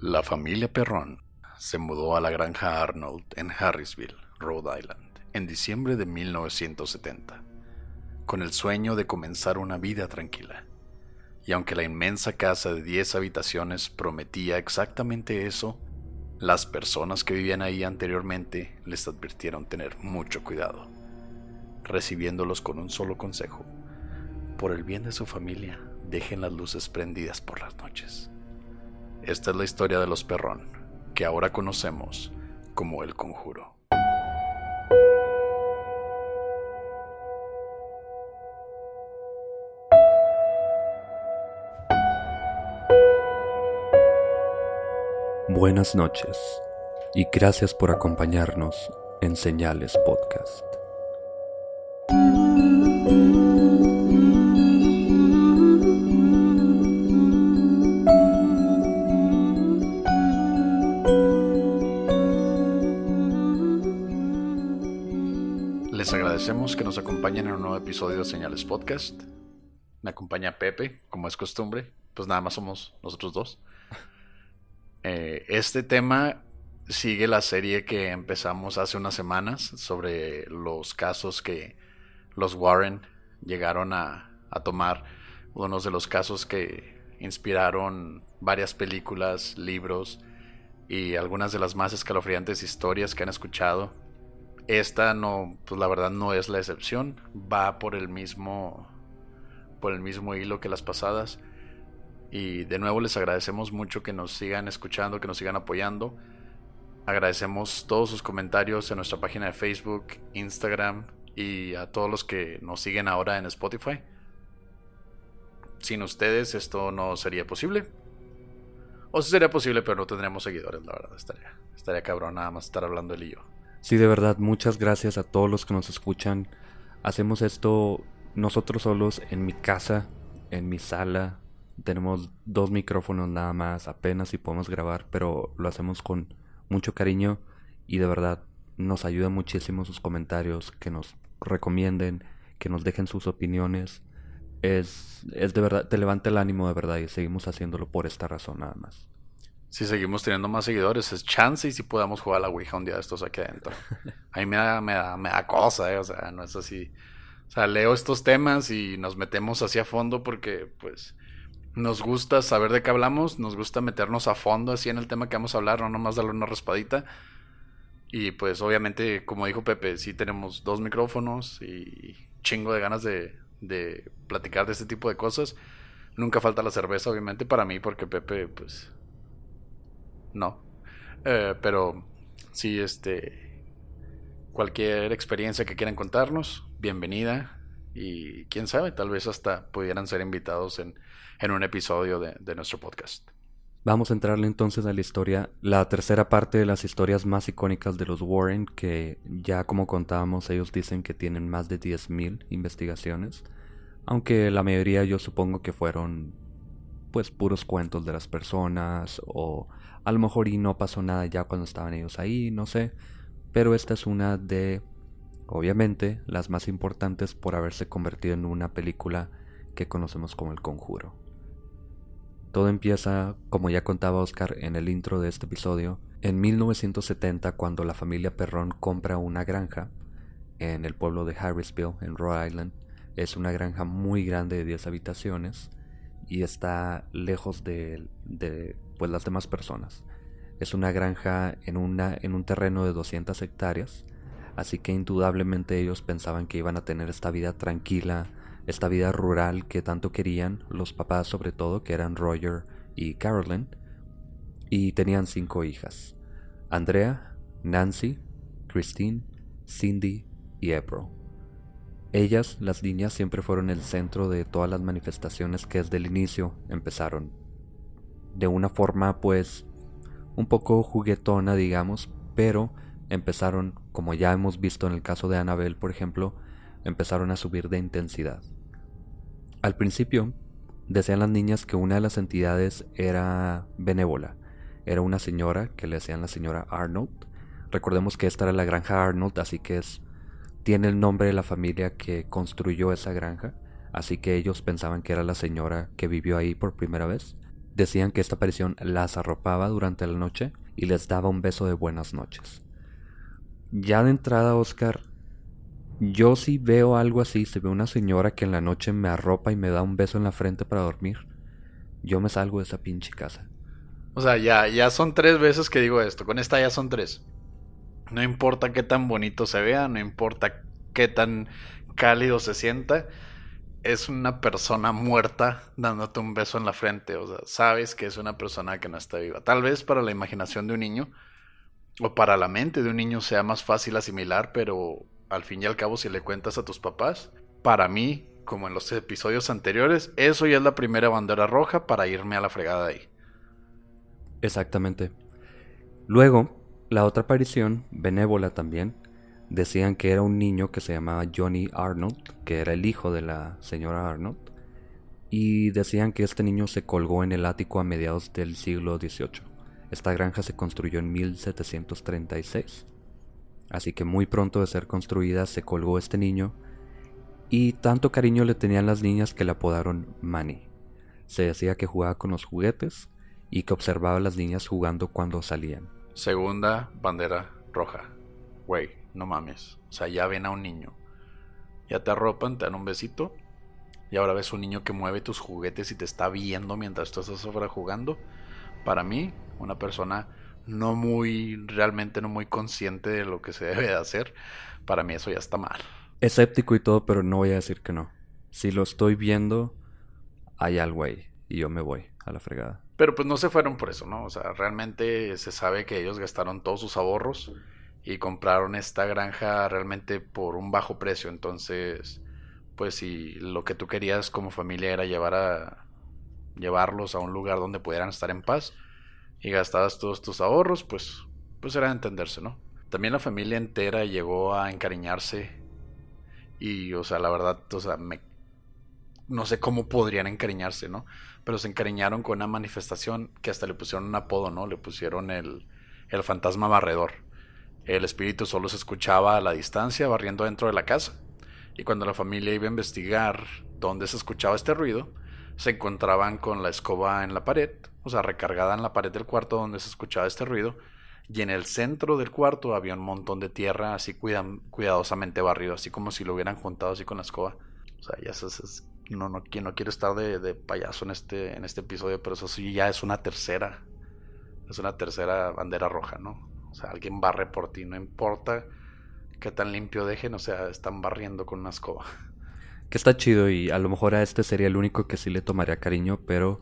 La familia Perrón se mudó a la granja Arnold en Harrisville, Rhode Island, en diciembre de 1970, con el sueño de comenzar una vida tranquila. Y aunque la inmensa casa de 10 habitaciones prometía exactamente eso, las personas que vivían ahí anteriormente les advirtieron tener mucho cuidado, recibiéndolos con un solo consejo. Por el bien de su familia, dejen las luces prendidas por las noches. Esta es la historia de los Perrón, que ahora conocemos como el conjuro. Buenas noches y gracias por acompañarnos en Señales Podcast. Les agradecemos que nos acompañen en un nuevo episodio de Señales Podcast. Me acompaña Pepe, como es costumbre. Pues nada más somos nosotros dos. Eh, este tema sigue la serie que empezamos hace unas semanas sobre los casos que los Warren llegaron a, a tomar. Unos de los casos que inspiraron varias películas, libros y algunas de las más escalofriantes historias que han escuchado. Esta no, pues la verdad no es la excepción. Va por el mismo, por el mismo hilo que las pasadas. Y de nuevo les agradecemos mucho que nos sigan escuchando, que nos sigan apoyando. Agradecemos todos sus comentarios en nuestra página de Facebook, Instagram y a todos los que nos siguen ahora en Spotify. Sin ustedes esto no sería posible. O sí sería posible, pero no tendríamos seguidores, la verdad. Estaría, estaría cabrón nada más estar hablando él y yo. Sí, de verdad, muchas gracias a todos los que nos escuchan. Hacemos esto nosotros solos en mi casa, en mi sala. Tenemos dos micrófonos nada más, apenas si podemos grabar, pero lo hacemos con mucho cariño y de verdad nos ayuda muchísimo sus comentarios, que nos recomienden, que nos dejen sus opiniones. Es, es de verdad, te levanta el ánimo de verdad y seguimos haciéndolo por esta razón nada más. Si seguimos teniendo más seguidores, es chance y si podamos jugar a la Ouija un día de estos aquí adentro. A mí me da, me da, me da cosa, ¿eh? o sea, no es así. O sea, leo estos temas y nos metemos así a fondo porque, pues, nos gusta saber de qué hablamos, nos gusta meternos a fondo así en el tema que vamos a hablar, no nomás darle una raspadita. Y pues obviamente, como dijo Pepe, sí tenemos dos micrófonos y chingo de ganas de, de platicar de este tipo de cosas. Nunca falta la cerveza, obviamente, para mí, porque Pepe, pues, no. Eh, pero sí, este, cualquier experiencia que quieran contarnos, bienvenida. Y quién sabe, tal vez hasta pudieran ser invitados en, en un episodio de, de nuestro podcast. Vamos a entrarle entonces a la historia, la tercera parte de las historias más icónicas de los Warren, que ya como contábamos, ellos dicen que tienen más de 10.000 investigaciones, aunque la mayoría yo supongo que fueron pues puros cuentos de las personas o a lo mejor y no pasó nada ya cuando estaban ellos ahí, no sé, pero esta es una de, obviamente, las más importantes por haberse convertido en una película que conocemos como El Conjuro. Todo empieza, como ya contaba Oscar en el intro de este episodio, en 1970 cuando la familia Perrón compra una granja en el pueblo de Harrisville, en Rhode Island. Es una granja muy grande de 10 habitaciones y está lejos de, de pues, las demás personas. Es una granja en, una, en un terreno de 200 hectáreas, así que indudablemente ellos pensaban que iban a tener esta vida tranquila, esta vida rural que tanto querían, los papás sobre todo, que eran Roger y Carolyn, y tenían cinco hijas, Andrea, Nancy, Christine, Cindy y April. Ellas, las niñas, siempre fueron el centro de todas las manifestaciones que desde el inicio empezaron de una forma pues un poco juguetona, digamos, pero empezaron, como ya hemos visto en el caso de Annabelle, por ejemplo, empezaron a subir de intensidad. Al principio, decían las niñas que una de las entidades era benévola. Era una señora que le decían la señora Arnold. Recordemos que esta era la granja Arnold, así que es tiene el nombre de la familia que construyó esa granja, así que ellos pensaban que era la señora que vivió ahí por primera vez. Decían que esta aparición las arropaba durante la noche y les daba un beso de buenas noches. Ya de entrada, Oscar, yo sí veo algo así, se ve una señora que en la noche me arropa y me da un beso en la frente para dormir. Yo me salgo de esa pinche casa. O sea, ya, ya son tres veces que digo esto. Con esta ya son tres. No importa qué tan bonito se vea, no importa qué tan cálido se sienta, es una persona muerta dándote un beso en la frente. O sea, sabes que es una persona que no está viva. Tal vez para la imaginación de un niño o para la mente de un niño sea más fácil asimilar, pero al fin y al cabo si le cuentas a tus papás, para mí, como en los episodios anteriores, eso ya es la primera bandera roja para irme a la fregada ahí. Exactamente. Luego, la otra aparición, benévola también, decían que era un niño que se llamaba Johnny Arnold, que era el hijo de la señora Arnold, y decían que este niño se colgó en el ático a mediados del siglo XVIII. Esta granja se construyó en 1736, así que muy pronto de ser construida se colgó este niño, y tanto cariño le tenían las niñas que le apodaron Manny. Se decía que jugaba con los juguetes y que observaba a las niñas jugando cuando salían. Segunda bandera roja. Güey, no mames. O sea, ya ven a un niño. Ya te arropan, te dan un besito. Y ahora ves un niño que mueve tus juguetes y te está viendo mientras tú estás afuera jugando. Para mí, una persona no muy, realmente no muy consciente de lo que se debe de hacer, para mí eso ya está mal. Escéptico y todo, pero no voy a decir que no. Si lo estoy viendo, hay algo ahí y yo me voy a la fregada. Pero pues no se fueron por eso, ¿no? O sea, realmente se sabe que ellos gastaron todos sus ahorros y compraron esta granja realmente por un bajo precio. Entonces, pues si lo que tú querías como familia era llevar a llevarlos a un lugar donde pudieran estar en paz y gastabas todos tus ahorros, pues pues era de entenderse, ¿no? También la familia entera llegó a encariñarse y, o sea, la verdad, o sea, me no sé cómo podrían encariñarse, ¿no? Pero se encariñaron con una manifestación que hasta le pusieron un apodo, ¿no? Le pusieron el, el fantasma barredor. El espíritu solo se escuchaba a la distancia barriendo dentro de la casa. Y cuando la familia iba a investigar dónde se escuchaba este ruido, se encontraban con la escoba en la pared, o sea, recargada en la pared del cuarto donde se escuchaba este ruido, y en el centro del cuarto había un montón de tierra así cuidadosamente barrido, así como si lo hubieran juntado así con la escoba. O sea, ya se, no, no, no quiero estar de, payaso en este, en este episodio, pero eso sí ya es una tercera. Es una tercera bandera roja, ¿no? O sea, alguien barre por ti, no importa qué tan limpio dejen, o sea, están barriendo con una escoba. Que está chido y a lo mejor a este sería el único que sí le tomaría cariño, pero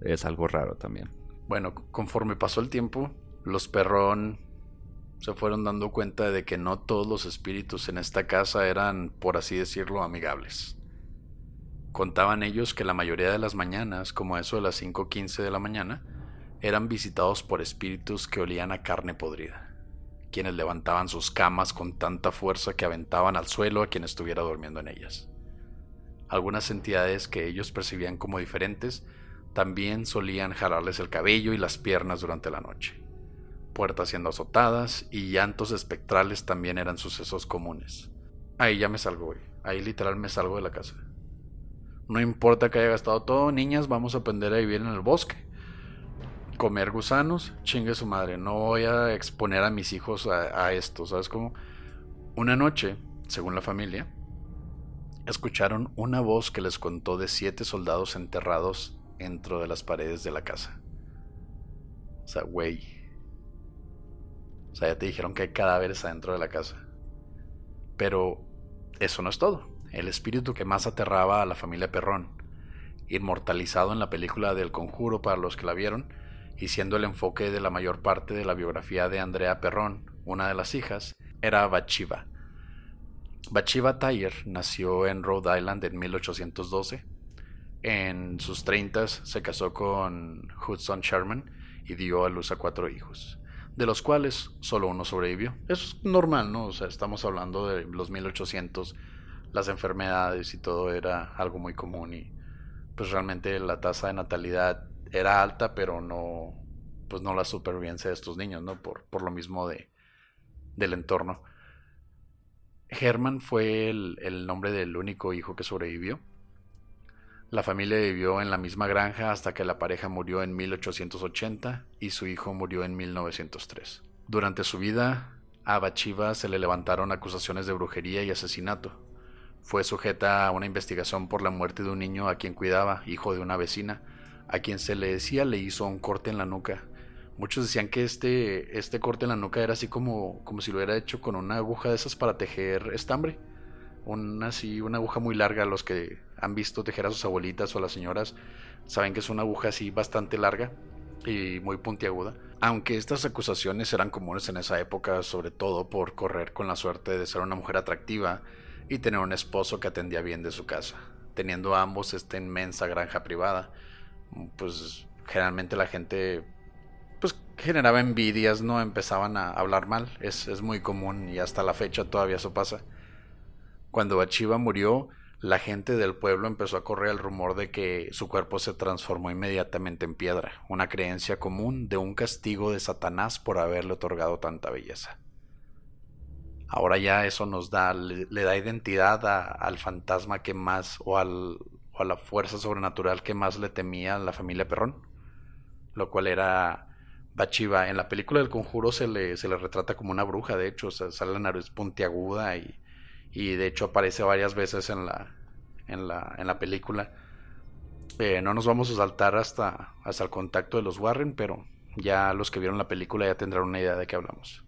es algo raro también. Bueno, conforme pasó el tiempo, los perrón se fueron dando cuenta de que no todos los espíritus en esta casa eran, por así decirlo, amigables. Contaban ellos que la mayoría de las mañanas, como eso de las 5.15 de la mañana, eran visitados por espíritus que olían a carne podrida, quienes levantaban sus camas con tanta fuerza que aventaban al suelo a quien estuviera durmiendo en ellas. Algunas entidades que ellos percibían como diferentes también solían jalarles el cabello y las piernas durante la noche. Puertas siendo azotadas y llantos espectrales también eran sucesos comunes. Ahí ya me salgo, güey. Ahí literal me salgo de la casa. No importa que haya gastado todo, niñas, vamos a aprender a vivir en el bosque. Comer gusanos, chingue su madre. No voy a exponer a mis hijos a, esto, ¿sabes cómo? Una noche, según la familia, escucharon una voz que les contó de siete soldados enterrados dentro de las paredes de la casa. O sea, güey. O sea, ya te dijeron que hay cadáveres adentro de la casa. Pero eso no es todo el espíritu que más aterraba a la familia Perrón, inmortalizado en la película del Conjuro para los que la vieron, y siendo el enfoque de la mayor parte de la biografía de Andrea Perrón, una de las hijas, era Bachiva. Bachiva Tayer nació en Rhode Island en 1812. En sus treintas se casó con Hudson Sherman y dio a luz a cuatro hijos, de los cuales solo uno sobrevivió. Es normal, ¿no? O sea, estamos hablando de los 1800, las enfermedades y todo era algo muy común y pues realmente la tasa de natalidad era alta, pero no, pues no la supervivencia de estos niños, ¿no? Por, por lo mismo de, del entorno. Herman fue el, el nombre del único hijo que sobrevivió. La familia vivió en la misma granja hasta que la pareja murió en 1880 y su hijo murió en 1903. Durante su vida, a Bachiva se le levantaron acusaciones de brujería y asesinato. Fue sujeta a una investigación por la muerte de un niño a quien cuidaba, hijo de una vecina, a quien se le decía le hizo un corte en la nuca Muchos decían que este, este corte en la nuca era así como, como si lo hubiera hecho con una aguja de esas para tejer estambre. Una, así, una aguja muy larga. Los que han visto tejer a sus abuelitas o a las señoras saben que es una aguja así bastante larga y muy puntiaguda. Aunque estas acusaciones eran comunes en esa época, sobre todo por correr con la suerte de ser una mujer atractiva y tener un esposo que atendía bien de su casa. Teniendo ambos esta inmensa granja privada, pues generalmente la gente pues generaba envidias, ¿no? Empezaban a hablar mal. Es, es muy común y hasta la fecha todavía eso pasa. Cuando Bachiva murió, la gente del pueblo empezó a correr el rumor de que su cuerpo se transformó inmediatamente en piedra, una creencia común de un castigo de Satanás por haberle otorgado tanta belleza. Ahora ya eso nos da, le, da identidad al fantasma que más, o, al, o a la fuerza sobrenatural que más le temía la familia Perrón, lo cual era Bachiva. En la película del conjuro se le, se le retrata como una bruja, de hecho, sale la nariz puntiaguda y, y de hecho aparece varias veces en la, en la, en la película. Eh, no nos vamos a saltar hasta, hasta el contacto de los Warren, pero ya los que vieron la película ya tendrán una idea de qué hablamos.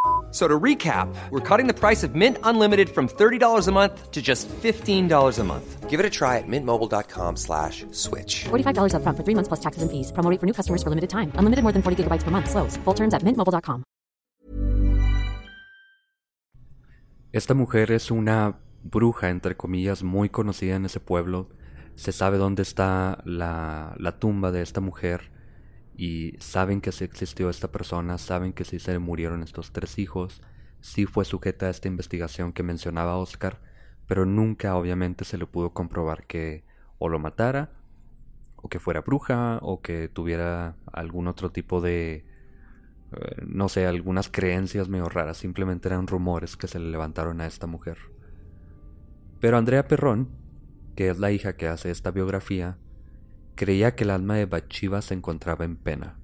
So to recap, we're cutting the price of Mint Unlimited from $30 a month to just $15 a month. Give it a try at mintmobile.com slash switch. $45 up front for three months plus taxes and fees. Promo for new customers for limited time. Unlimited more than 40 gigabytes per month. Slows. Full terms at mintmobile.com. Esta mujer es una bruja, entre comillas, muy conocida en ese pueblo. Se sabe dónde está la, la tumba de esta mujer y saben que sí existió esta persona, saben que sí se murieron estos tres hijos, sí fue sujeta a esta investigación que mencionaba Oscar, pero nunca obviamente se le pudo comprobar que o lo matara, o que fuera bruja, o que tuviera algún otro tipo de, eh, no sé, algunas creencias medio raras, simplemente eran rumores que se le levantaron a esta mujer. Pero Andrea Perrón, que es la hija que hace esta biografía, Creía que el alma de Bathsheba se encontraba en pena,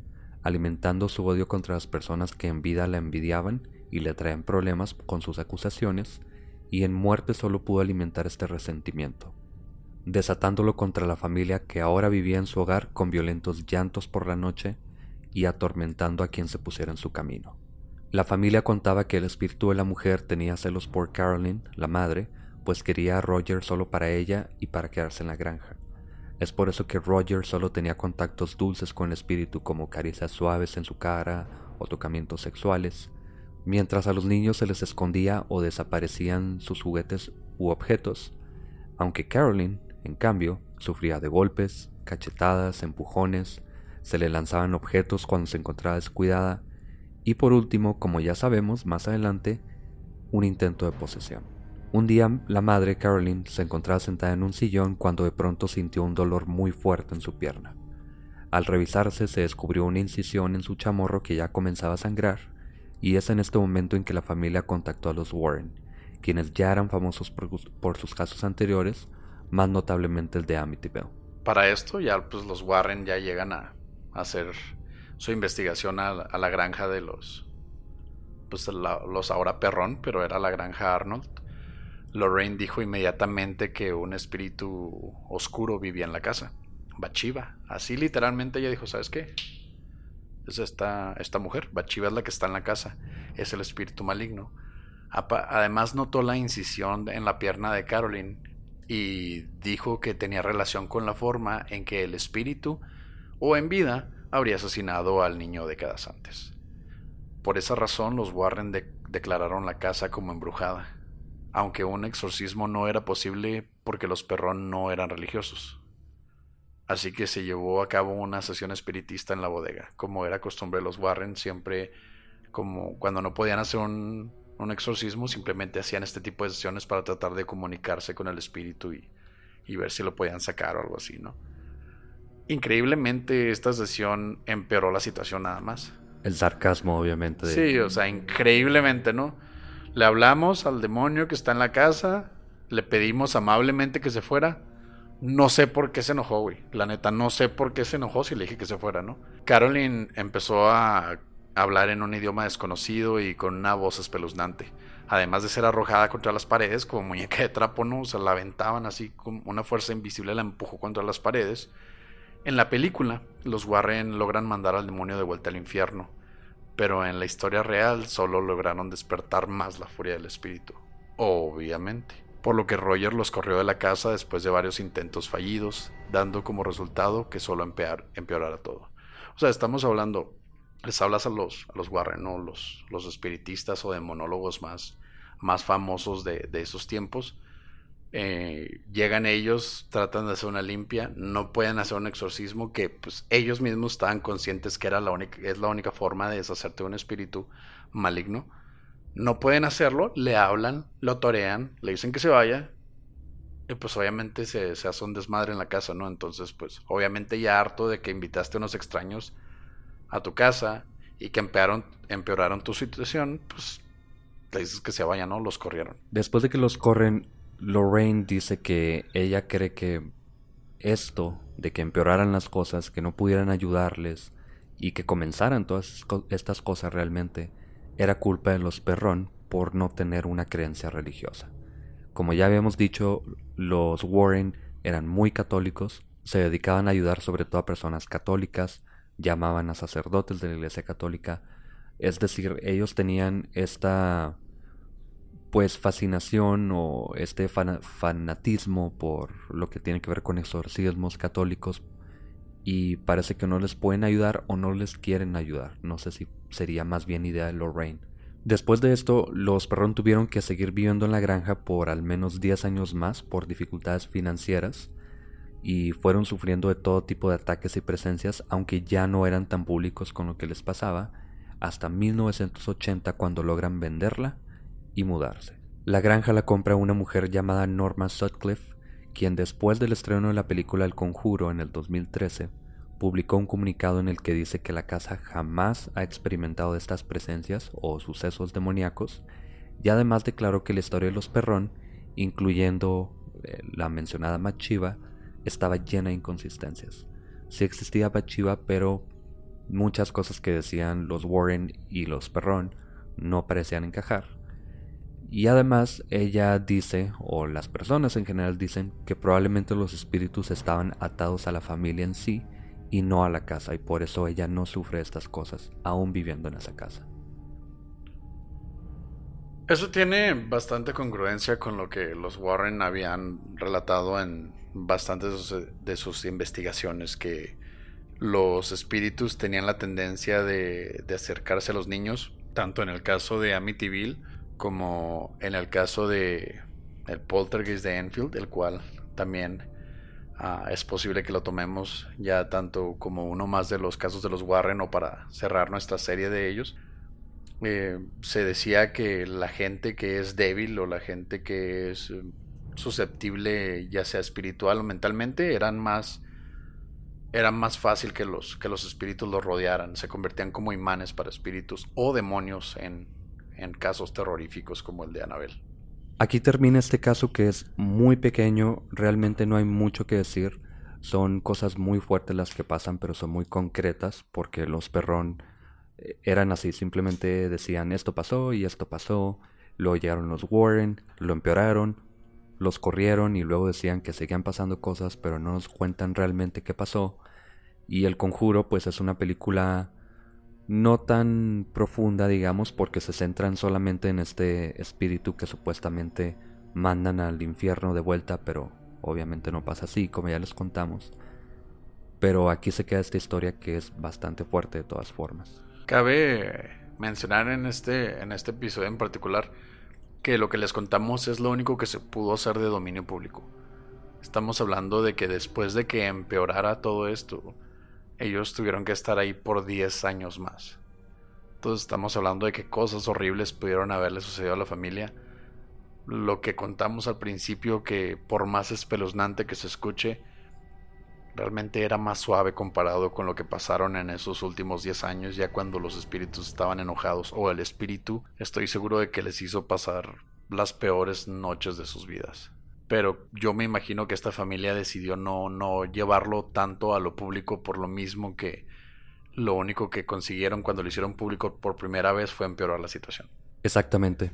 alimentando su odio contra las personas que en vida la envidiaban y le traían problemas con sus acusaciones, y en muerte solo pudo alimentar este resentimiento, desatándolo contra la familia que ahora vivía en su hogar con violentos llantos por la noche y atormentando a quien se pusiera en su camino. La familia contaba que el espíritu de la mujer tenía celos por Caroline, la madre, pues quería a Roger solo para ella y para quedarse en la granja. Es por eso que Roger solo tenía contactos dulces con el espíritu como caricias suaves en su cara o tocamientos sexuales, mientras a los niños se les escondía o desaparecían sus juguetes u objetos, aunque Caroline, en cambio, sufría de golpes, cachetadas, empujones, se le lanzaban objetos cuando se encontraba descuidada y por último, como ya sabemos más adelante, un intento de posesión. Un día la madre, Caroline, se encontraba sentada en un sillón cuando de pronto sintió un dolor muy fuerte en su pierna. Al revisarse se descubrió una incisión en su chamorro que ya comenzaba a sangrar, y es en este momento en que la familia contactó a los Warren, quienes ya eran famosos por, sus casos anteriores, más notablemente el de Amityville. Para esto ya pues los Warren ya llegan a, hacer su investigación a, la granja de los pues los ahora perrón, pero era la granja Arnold Lorraine dijo inmediatamente que un espíritu oscuro vivía en la casa. Bachiva. Así literalmente ella dijo, ¿sabes qué? Es esta, esta mujer. Bachiva es la que está en la casa. Es el espíritu maligno. Además notó la incisión en la pierna de Caroline y dijo que tenía relación con la forma en que el espíritu o en vida habría asesinado al niño décadas antes. Por esa razón los Warren declararon la casa como embrujada, aunque un exorcismo no era posible porque los Perrón no eran religiosos. Así que se llevó a cabo una sesión espiritista en la bodega, como era costumbre de los Warren, siempre como cuando no podían hacer un, un exorcismo, simplemente hacían este tipo de sesiones para tratar de comunicarse con el espíritu y, y ver si lo podían sacar o algo así, ¿no? Increíblemente esta sesión empeoró la situación nada más. El sarcasmo, obviamente. Sí, o sea, increíblemente, ¿no? Le hablamos al demonio que está en la casa, le pedimos amablemente que se fuera. No sé por qué se enojó, güey. La neta, no sé por qué se enojó si le dije que se fuera, ¿no? Caroline empezó a hablar en un idioma desconocido y con una voz espeluznante. Además de ser arrojada contra las paredes como muñeca de trapo, ¿no? O sea, la aventaban así con una fuerza invisible, la empujó contra las paredes. En la película, los Warren logran mandar al demonio de vuelta al infierno, pero en la historia real solo lograron despertar más la furia del espíritu, obviamente. Por lo que Roger los corrió de la casa después de varios intentos fallidos, dando como resultado que solo empeorara todo. O sea, estamos hablando les hablas a los, a los Warren, los, los espiritistas o demonólogos más, más famosos de, esos tiempos. Eh, llegan ellos, tratan de hacer una limpia, no pueden hacer un exorcismo que pues ellos mismos estaban conscientes que era la única, es la única forma de deshacerte de un espíritu maligno. No pueden hacerlo, le hablan, lo torean, le dicen que se vaya, y pues obviamente se, se hace un desmadre en la casa, ¿no? Entonces, pues obviamente ya harto de que invitaste a unos extraños, a tu casa y que empeoraron, empeoraron tu situación, pues le dices que se vayan, ¿no? Los corrieron. Después de que los corren, Lorraine dice que ella cree que esto de que empeoraran las cosas, que no pudieran ayudarles y que comenzaran todas estas cosas realmente, era culpa de los perrón por no tener una creencia religiosa. Como ya habíamos dicho, los Warren eran muy católicos, se dedicaban a ayudar sobre todo a personas católicas, llamaban a sacerdotes de la Iglesia Católica. Es decir, ellos tenían esta pues fascinación o este fanatismo por lo que tiene que ver con exorcismos católicos y parece que no les pueden ayudar o no les quieren ayudar. No sé si sería más bien idea de Lorraine. Después de esto, los Perrón tuvieron que seguir viviendo en la granja por al menos 10 años más por dificultades financieras y fueron sufriendo de todo tipo de ataques y presencias, aunque ya no eran tan públicos con lo que les pasaba, hasta 1980 cuando logran venderla y mudarse. La granja la compra una mujer llamada Norma Sutcliffe, quien después del estreno de la película El Conjuro en el 2013, publicó un comunicado en el que dice que la casa jamás ha experimentado estas presencias o sucesos demoníacos, y además declaró que la historia de los Perrón, incluyendo eh, la mencionada Machiva, estaba llena de inconsistencias. Sí existía Bachiva, pero muchas cosas que decían los Warren y los Perrón no parecían encajar. Y además ella dice, o las personas en general dicen, que probablemente los espíritus estaban atados a la familia en sí y no a la casa, y por eso ella no sufre estas cosas, aún viviendo en esa casa. Eso tiene bastante congruencia con lo que los Warren habían relatado en bastantes de sus investigaciones, que los espíritus tenían la tendencia de, acercarse a los niños, tanto en el caso de Amityville como en el caso de el poltergeist de Enfield, el cual también ah, es posible que lo tomemos ya tanto como uno más de los casos de los Warren o para cerrar nuestra serie de ellos. Eh, se decía que la gente que es débil o la gente que es eh, susceptible ya sea espiritual o mentalmente eran más era más fácil que los que los espíritus los rodearan se convertían como imanes para espíritus o demonios en, en casos terroríficos como el de Anabel. Aquí termina este caso que es muy pequeño realmente no hay mucho que decir. Son cosas muy fuertes las que pasan pero son muy concretas porque los perrón eran así, simplemente decían esto pasó y esto pasó, luego llegaron los Warren, lo empeoraron, los corrieron y luego decían que seguían pasando cosas pero no nos cuentan realmente qué pasó. Y El Conjuro pues es una película no tan profunda, digamos, porque se centran solamente en este espíritu que supuestamente mandan al infierno de vuelta, pero obviamente no pasa así, como ya les contamos. Pero aquí se queda esta historia que es bastante fuerte de todas formas. Cabe mencionar en este, en este episodio en particular que lo que les contamos es lo único que se pudo hacer de dominio público. Estamos hablando de que después de que empeorara todo esto, ellos tuvieron que estar ahí por 10 años más. Entonces estamos hablando de que cosas horribles pudieron haberle sucedido a la familia. Lo que contamos al principio, que por más espeluznante que se escuche, realmente era más suave comparado con lo que pasaron en esos últimos 10 años, ya cuando los espíritus estaban enojados, o el espíritu, estoy seguro de que les hizo pasar las peores noches de sus vidas pero yo me imagino que esta familia decidió no, no llevarlo tanto a lo público por lo mismo que lo único que consiguieron cuando lo hicieron público por primera vez fue empeorar la situación. Exactamente.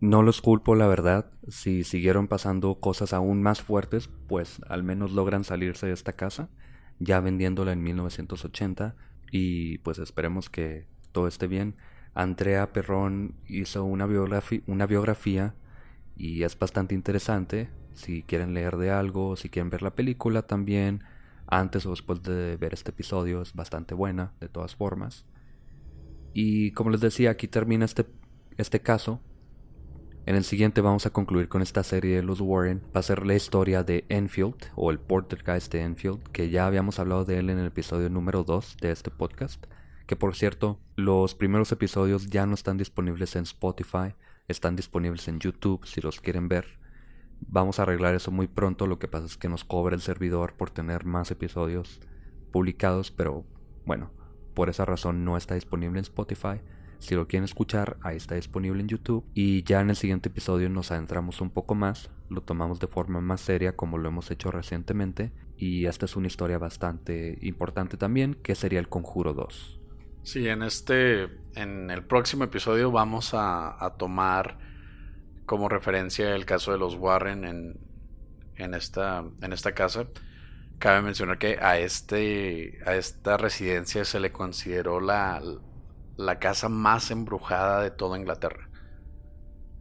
No los culpo, la verdad. Si siguieron pasando cosas aún más fuertes, pues al menos logran salirse de esta casa, ya vendiéndola en 1980, y pues esperemos que todo esté bien. Andrea Perrón hizo una, una biografía y es bastante interesante si quieren leer de algo, si quieren ver la película también, antes o después de ver este episodio, es bastante buena, de todas formas. Y como les decía, aquí termina este, este caso. En el siguiente vamos a concluir con esta serie de los Warren. Va a ser la historia de Enfield, o el Portergeist de Enfield, que ya habíamos hablado de él en el episodio número 2 de este podcast. Que por cierto, los primeros episodios ya no están disponibles en Spotify, están disponibles en YouTube si los quieren ver. Vamos a arreglar eso muy pronto, lo que pasa es que nos cobra el servidor por tener más episodios publicados, pero bueno, por esa razón no está disponible en Spotify. Si lo quieren escuchar, ahí está disponible en YouTube. Y ya en el siguiente episodio nos adentramos un poco más, lo tomamos de forma más seria como lo hemos hecho recientemente. Y esta es una historia bastante importante también, que sería el Conjuro 2. Sí, en este, en el próximo episodio vamos a, a tomar como referencia el caso de los Warren en, en, esta, en esta casa. Cabe mencionar que a, este, a esta residencia se le consideró la, la casa más embrujada de toda Inglaterra.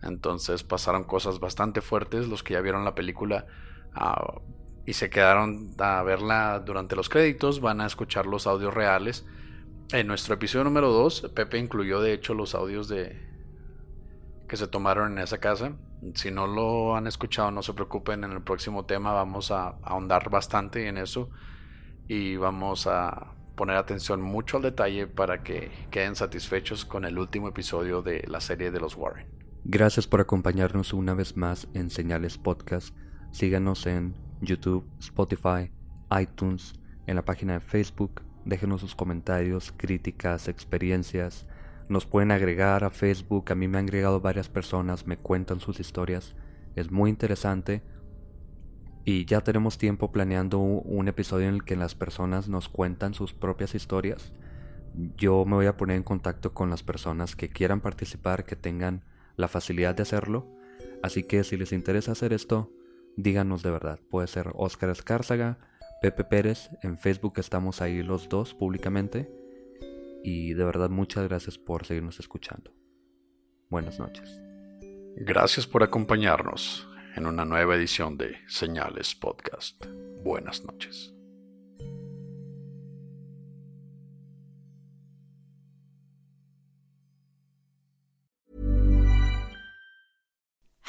Entonces pasaron cosas bastante fuertes. Los que ya vieron la película ah, y se quedaron a verla durante los créditos van a escuchar los audios reales. En nuestro episodio número 2, Pepe incluyó de hecho los audios de, se tomaron en esa casa. Si no lo han escuchado, no se preocupen, en el próximo tema vamos a, ahondar bastante en eso y vamos a poner atención mucho al detalle para que queden satisfechos con el último episodio de la serie de los Warren. Gracias por acompañarnos una vez más en Señales Podcast. Síganos en YouTube, Spotify, iTunes, en la página de Facebook. Déjenos sus comentarios, críticas, experiencias nos pueden agregar a Facebook, a mí me han agregado varias personas, me cuentan sus historias, es muy interesante. Y ya tenemos tiempo planeando un episodio en el que las personas nos cuentan sus propias historias. Yo me voy a poner en contacto con las personas que quieran participar, que tengan la facilidad de hacerlo. Así que si les interesa hacer esto, díganos de verdad. Puede ser Oscar Escárzaga, Pepe Pérez, en Facebook estamos ahí los dos públicamente y de verdad muchas gracias por seguirnos escuchando. Buenas noches. Gracias por acompañarnos en una nueva edición de Señales Podcast. Buenas noches.